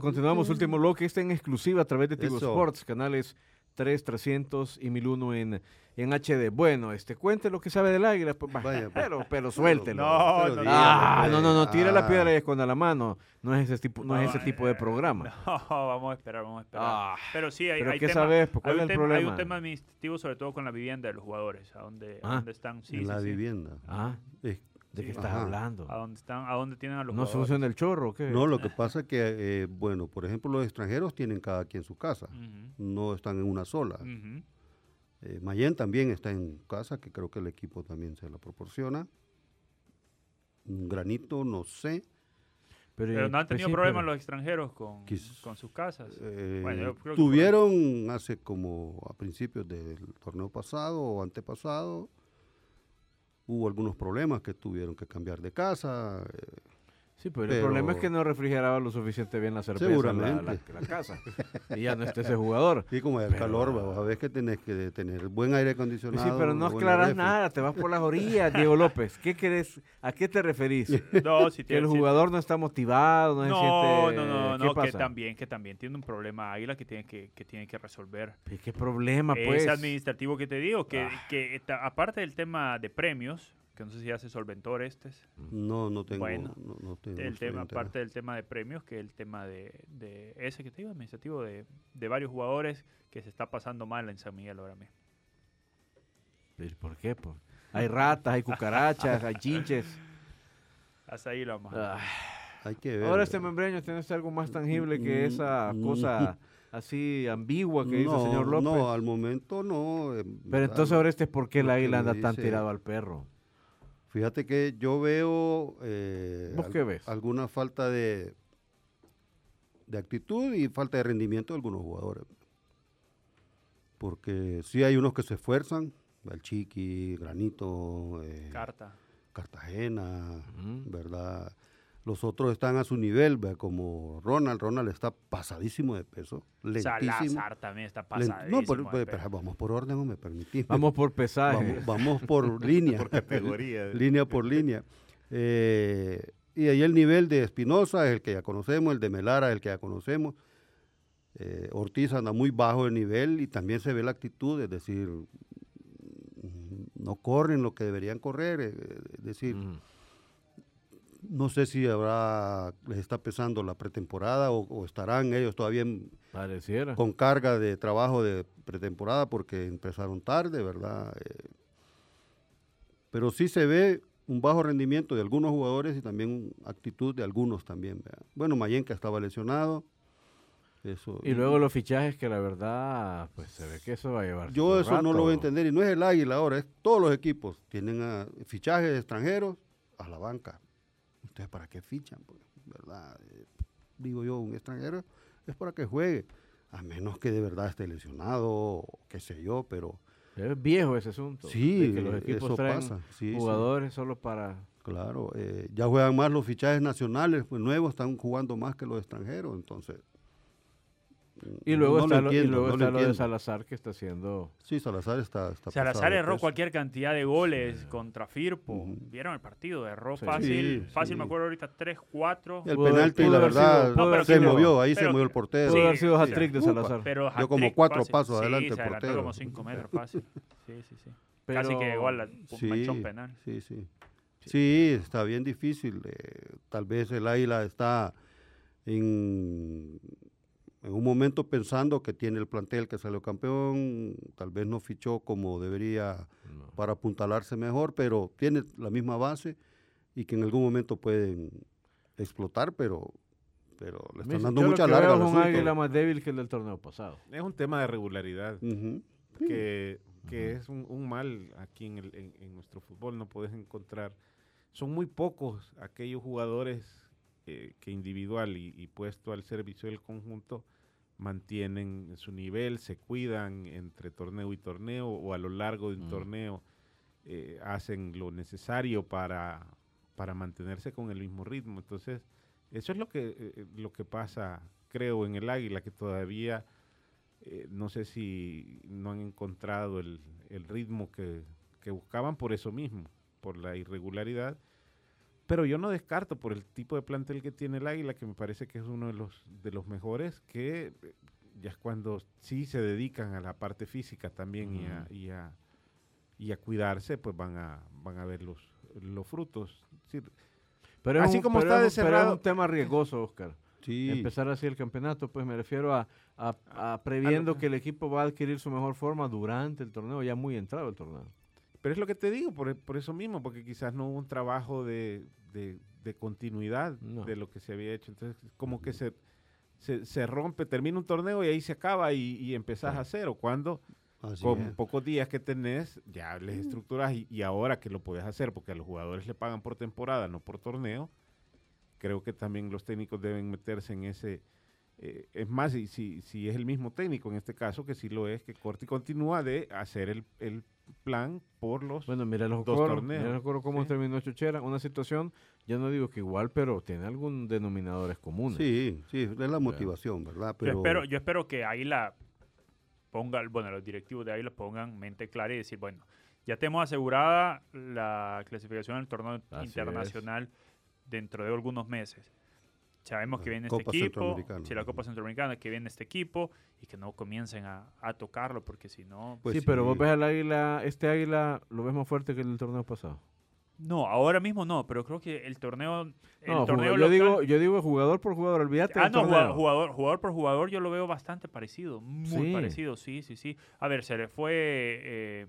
Bueno, continuamos. Último bloque. Está en exclusiva a través de Tigo Eso. Sports, canales 3, 300 y 1001 en, en HD. Bueno, este, cuente lo que sabe del águila. Pues, Vaya, pues. pero, pero suéltelo. No, Pero no, dígame, Ah, no, no, no, tire la Ah. piedra y esconda la mano. No es ese tipo, no, es ese tipo de programa. No, vamos a esperar, vamos a esperar. Ah, pero sí, hay, ¿pero hay qué tema, sabes? Pues, ¿cuál hay es un el tema- Hay problema? un tema administrativo, sobre todo con la vivienda de los jugadores, a dónde, a Ah. dónde están. Sí, en sí, la sí. vivienda. Ah, Eh, ¿de qué sí, estás ajá. hablando? A dónde están, a dónde tienen a los ¿No se jugadores. funciona el chorro o qué? No, lo que pasa es que, eh, bueno, por ejemplo, los extranjeros tienen cada quien su casa. No están en una sola. Eh, Mayen también está en casa, que creo que el equipo también se la proporciona. Un granito, no sé. Pero no han pues tenido sí, problemas pero- los extranjeros con, con sus casas. Eh, Bueno, yo creo que tuvieron hace como a principios del torneo pasado o antepasado, hubo algunos problemas que tuvieron que cambiar de casa. eh, Sí, pero, el Pero- problema es que no refrigeraba lo suficiente bien la cerveza en la, la, Seguramente. la casa. y ya no está ese jugador. Sí, como el Pero- calor, a ver que tenés que tener buen aire acondicionado. sí, pero no aclaras nada, te vas por las orillas, Diego López. ¿Qué querés? ¿A qué te referís? No, si Que tiene- el si- jugador no está motivado, no, se No, siente... no, no, ¿Qué no, que también, que también tiene un problema Águila que tiene que, que tiene que resolver. ¿Qué problema, pues? Es administrativo que te digo, que, Ah. que aparte del tema de premios, que no sé si ya se solventó este, No, no tengo. Bueno, no, no tengo el tema, aparte del tema de premios, que el tema de, de ese que te digo, administrativo, de, de varios jugadores que se está pasando mal en San Miguel ahora mismo. Pero, ¿Por qué? Pues, hay ratas, hay cucarachas, hay chinches. Hasta ahí lo vamos. Ah, Hay que ver. Ahora este membreño tiene algo más tangible que esa Mm, cosa así ambigua que dice no, el señor López. No, al momento no. eh, Pero entonces ahora este es por qué águila me anda tan dice- tirado al perro. Fíjate que yo veo eh, ¿Vos qué ves? alguna falta de, de actitud y falta de rendimiento de algunos jugadores. Porque sí hay unos que se esfuerzan, el Chiqui, Granito, eh, Carta. Cartagena. ¿verdad? Los otros están a su nivel, ¿verdad? como Ronald. Ronald está pasadísimo de peso, lentísimo. Salazar también está pasadísimo. no, pero, de pero- peso. pero vamos por orden, o me permitís. Vamos por pesaje. Vamos, vamos por línea. Por categoría. línea por línea. Eh, y ahí el nivel de Espinosa es el que ya conocemos, el de Melara es el que ya conocemos. Eh, Ortiz anda muy bajo de nivel y también se ve la actitud, es decir, mm, no corren lo que deberían correr, eh, es decir, Ujú. No sé si habrá, les está pesando la pretemporada o, o estarán ellos todavía en- Pareciera. con carga de trabajo de pretemporada porque empezaron tarde, ¿verdad? Eh, pero sí se ve un bajo rendimiento de algunos jugadores y también actitud de algunos también. ¿verdad? Bueno, Mayenca estaba lesionado. Eso, Y luego los fichajes que la verdad, pues se ve que eso va a llevar. yo eso no lo voy a entender y no es el Águila ahora, es todos los equipos tienen a- fichajes extranjeros a la banca. Entonces, ¿para qué fichan? Pues, ¿verdad? Eh, digo yo, un extranjero es para que juegue, a menos que de verdad esté lesionado, o qué sé yo, pero Es viejo ese asunto. Sí, de que los equipos eso traen pasa, sí, sí. jugadores solo para. claro, eh, ya juegan más los fichajes nacionales, pues nuevos están jugando más que los extranjeros, entonces. Y luego no está, lo, y entiendo, luego no está lo de Entiendo. Salazar que está haciendo. Sí, Salazar está. está Salazar de erró peso. cualquier cantidad de goles contra Firpo. Ujú. ¿Vieron el partido? Erró Sí. fácil. Sí, fácil, sí. me acuerdo ahorita, 3, 4. El penalti, la sido- verdad, pudo haber se sido- movió, ahí se pero- movió el portero. Pudo Sí, haber sido sí. hat-trick de. Salazar. Pero Dio como cuatro fácil. pasos Sí, adelante el se portero. como 5 metros fácil. Sí, sí, sí. Pero- Casi que llegó al Sí, manchón penal. sí, sí. Sí, está bien difícil. eh, tal vez el Águila está en, en un momento pensando que tiene el plantel que salió campeón, tal vez no fichó como debería No. para apuntalarse mejor, pero tiene la misma base y que en algún momento pueden explotar, pero, pero le están dando yo lo mucha que larga veo es un águila más débil que el del torneo pasado. Es un tema de regularidad. Que, que es un, un mal aquí en, el- en- en nuestro fútbol, no puedes encontrar. Son muy pocos aquellos jugadores eh, que individual y, y puesto al servicio del conjunto mantienen su nivel, se cuidan entre torneo y torneo o a lo largo de un Mm. torneo eh, hacen lo necesario para, para mantenerse con el mismo ritmo. Entonces, eso es lo que, eh, lo que pasa, creo, en el Águila, que todavía eh, no sé si no han encontrado el, el ritmo que, que buscaban por eso mismo, por la irregularidad. Pero yo no descarto por el tipo de plantel que tiene el Águila, que me parece que es uno de los, de los mejores, que eh, ya es cuando sí se dedican a la parte física también y, a, y, a, y a cuidarse, pues van a, van a ver los, los frutos. Sí, Pero es Así un- como pero está pero cerrado- es un tema riesgoso, Oscar. Sí, Empezar así el campeonato, pues me refiero a, a- a previendo que el equipo va a adquirir su mejor forma durante el torneo, ya muy entrado el torneo. Pero es lo que te digo, por, por eso mismo, porque quizás no hubo un trabajo de, de- de continuidad No. de lo que se había hecho. Entonces, como que se, se, se rompe, termina un torneo y ahí se acaba y, y empezás a cero. Cuando así con es. pocos días que tenés, ya les estructuras y, y ahora que lo puedes hacer, porque a los jugadores le pagan por temporada, no por torneo, creo que también los técnicos deben meterse en ese... eh, es más, y si, si es el mismo técnico en este caso, que sí lo es, que corte y continúa de hacer el, el plan por los... Bueno, mira los Dos torneos. mira los Jocoro cómo Sí. terminó Chuchera, una situación, ya no digo que igual, pero tiene algún denominadores comunes. Sí, sí, es la motivación, ¿verdad? Pero Yo, espero, yo espero que Águila ponga, bueno, los directivos de Águila pongan mente clara y decir, bueno, ya tenemos asegurada la clasificación al torneo Así internacional dentro de algunos meses. Sabemos que viene Copa este equipo, si la Copa Centroamericana, que viene este equipo y que no comiencen a, a tocarlo porque si no... Pues sí, pero vos ves al águila, este águila lo ves más fuerte que el torneo pasado. No, ahora mismo no, pero creo que el torneo... El No, torneo yo local- digo, yo digo jugador por jugador, olvídate Ah, del no, torneo. jugador, jugador, jugador por jugador yo lo veo bastante parecido, muy Sí. parecido, sí, sí, sí. A ver, se le fue eh,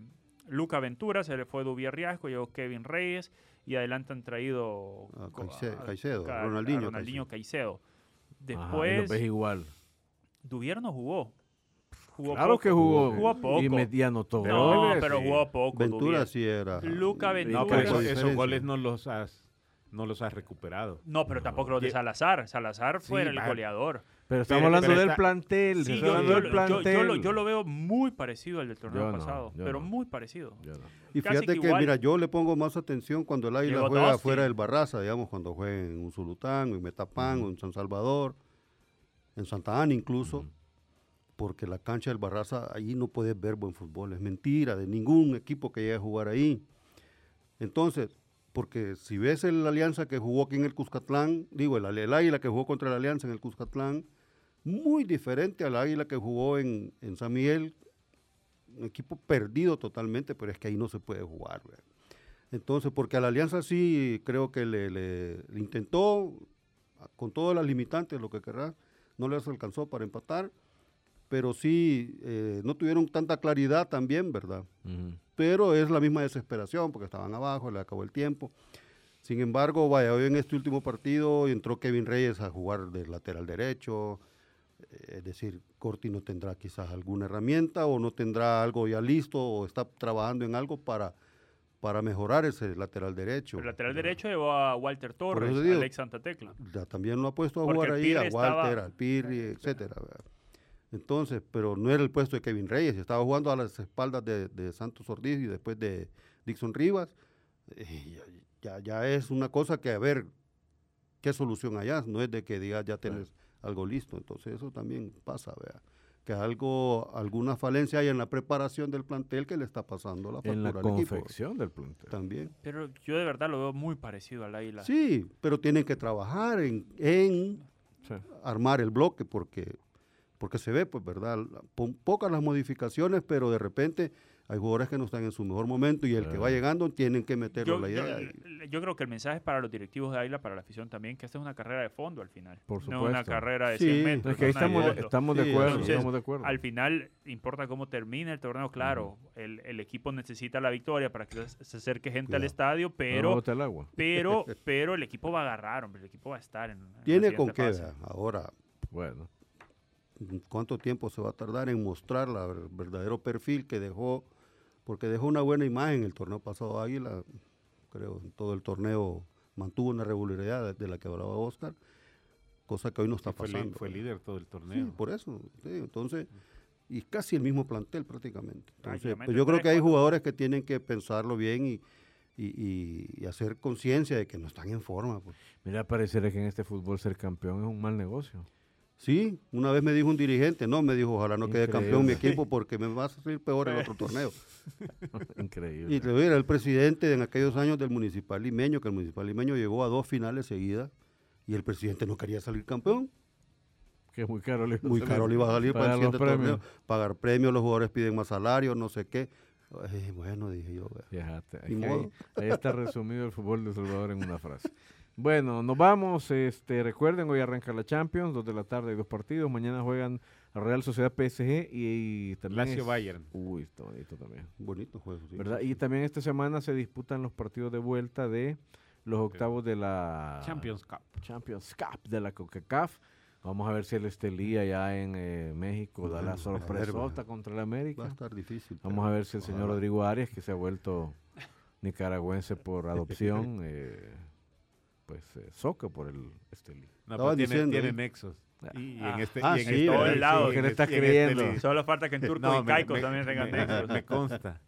Luca Ventura, se le fue Dubier Riasco, llegó Kevin Reyes y adelante han traído A co- Caice- a- Caicedo, a- a Ronaldinho Ronaldinho Caicedo. Ajá, lo Después, ves igual. Dubier no jugó. Jugó Claro poco. que jugó. Jugó poco. Y metía anotó. no, pero sí. jugó poco. Ventura Dubier. sí era. Luca No, Ventura. pero eso- diferencia. esos goles no los has, no los has recuperado. No, pero tampoco los de Salazar. Salazar fue Sí, el goleador. Pero estamos Pero- hablando pero del está- plantel. Sí, yo, del yo- yo lo, plantel. yo lo veo muy parecido al del torneo no, pasado, pero no. muy parecido. No. Y casi fíjate que igual. mira, yo le pongo más atención cuando el Águila Llegó juega Dusty. fuera del Barraza, digamos, cuando juega en un Zulután, en Metapán, o en San Salvador, en Santa Ana incluso, porque la cancha del Barraza, ahí no puedes ver buen fútbol, es mentira, de ningún equipo que llegue a jugar ahí. Entonces, porque si ves el Alianza que jugó aquí en el Cuscatlán, digo, el, el Águila que jugó contra el Alianza en el Cuscatlán, muy diferente al Águila que jugó en, en San Miguel, un equipo perdido totalmente, pero es que ahí no se puede jugar. ¿verdad? Entonces, porque a la Alianza sí creo que le, le- le intentó, con todas las limitantes, lo que querrás, no les alcanzó para empatar, pero sí eh, no tuvieron tanta claridad también, ¿verdad? Pero es la misma desesperación porque estaban abajo, le acabó el tiempo. Sin embargo, vaya, hoy en este último partido entró Kevin Reyes a jugar de lateral derecho, es decir, Corti no tendrá quizás alguna herramienta o no tendrá algo ya listo o está trabajando en algo para, para mejorar ese lateral derecho. El lateral derecho llevó a Walter Torres, digo, Alex Santa Tecla. Ya también lo ha puesto a Porque jugar ahí, a Walter, al Pirri, etcétera. Entonces, pero no era el puesto de Kevin Reyes, estaba jugando a las espaldas de, de Santos Ortiz y después de Dixon Rivas. Eh, ya, ya, ya es una cosa que a ver qué solución allá, no es de que digas ya tienes algo listo. Entonces eso también pasa, vea. Que algo, alguna falencia hay en la preparación del plantel que le está pasando la En la factura al equipo. confección del plantel. También. Pero yo de verdad lo veo muy parecido al Águila. Sí, pero tienen que trabajar en, en Sí. armar el bloque porque porque se ve pues verdad La- po- pocas las modificaciones pero de repente hay jugadores que no están en su mejor momento y el que va llegando tienen que meterlo Yo, la idea yo creo que el mensaje es para los directivos de Águila, para la afición también, que esta es una carrera de fondo al final. Por No una supuesto. carrera de Sí. 100 No, metros. Es que ahí estamos, de, estamos de Sí, acuerdo. entonces, estamos de acuerdo. Al final, importa cómo termine el torneo, claro. el, el equipo necesita la victoria para que se acerque gente al estadio, pero, el agua. pero, pero el equipo va a agarrar, hombre, el equipo va a estar en, en la tiene con vea. ahora Bueno. cuánto tiempo se va a tardar en mostrar ver- verdadero perfil que dejó porque dejó una buena imagen el torneo pasado Águila creo en todo el torneo mantuvo una regularidad de, la que hablaba Oscar cosa que hoy no está Sí, pasando. fue líder todo el Sí, torneo. por eso. sí, entonces, y casi el mismo plantel prácticamente. Entonces, pues yo creo que hay jugadores que tienen que pensarlo bien y, y, y- y hacer conciencia de que no están en forma. pues. Mira, pareciera que en este fútbol ser campeón es un mal negocio. Sí, una vez me dijo un dirigente, no, me dijo, ojalá no quede campeón mi equipo porque me va a salir peor el otro torneo. Increíble. Y te digo, era el presidente en aquellos años del municipal limeño, que el municipal limeño llegó a dos finales seguidas y el presidente no quería salir campeón. que es muy caro. le iba Muy caro le iba a salir para el siguiente torneo. premios. Pagar premios, los jugadores piden más salario, no sé qué. Ay, bueno, dije yo. Fíjate, modo. ahí está resumido el fútbol de Salvador en una frase. Bueno, nos vamos. Este, recuerden, hoy arranca la Champions, dos de la tarde, dos partidos. Mañana juegan Real Sociedad PSG y, también. Lazio es- Bayern. Uy, está bonito también. Bonito juego, sí. ¿Verdad? Y también esta semana se disputan los partidos de vuelta de los octavos de la Champions Cup. Champions Cup de la CONCACAF. Vamos a ver si el Estelí allá en eh, México da la sorpresota contra el Va a América. estar difícil. Vamos a ver si el señor. Rodrigo Arias, que se ha vuelto nicaragüense por adopción, eh, pues eh, soca por el Estelí. No, Estaban pero tiene, diciendo, tiene ¿eh? nexos. Y, Ah. en este, Ah, y en sí, este- todos ¿verdad? lados. ¿Qué le estás en creyendo? este- Solo falta que en Turco No, y me- Caico me- también tengan me- nexos. Me consta.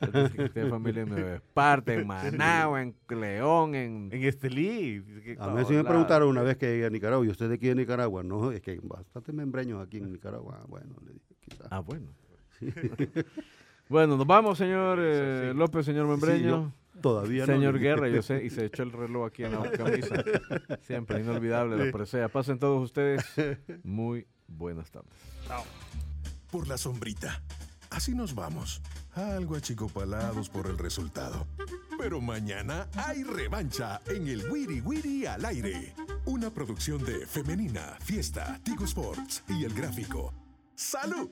Usted es familia en Nueva Esparta, en Managua, en León, en... En Estelí. que- A mí sí me preguntaron una vez que llegué a Nicaragua, ¿y usted de aquí de Nicaragua? No, es que hay bastantes membreños aquí en Nicaragua. Ah, Bueno, le dije, quizás. Ah, bueno. bueno, nos vamos, señor eh, sí. López, señor Membreño. Todavía no. Señor. Guerra, yo sé, y se echó el reloj aquí en la camisa. Siempre inolvidable la presea. Pasen todos ustedes muy buenas tardes. Chao. por la sombrita. Así nos vamos, algo achicopalados por el resultado. Pero mañana hay revancha en el Wiri Wiri al aire. Una producción de Femenina, Fiesta, Tigo Sports y El Gráfico. ¡Salud!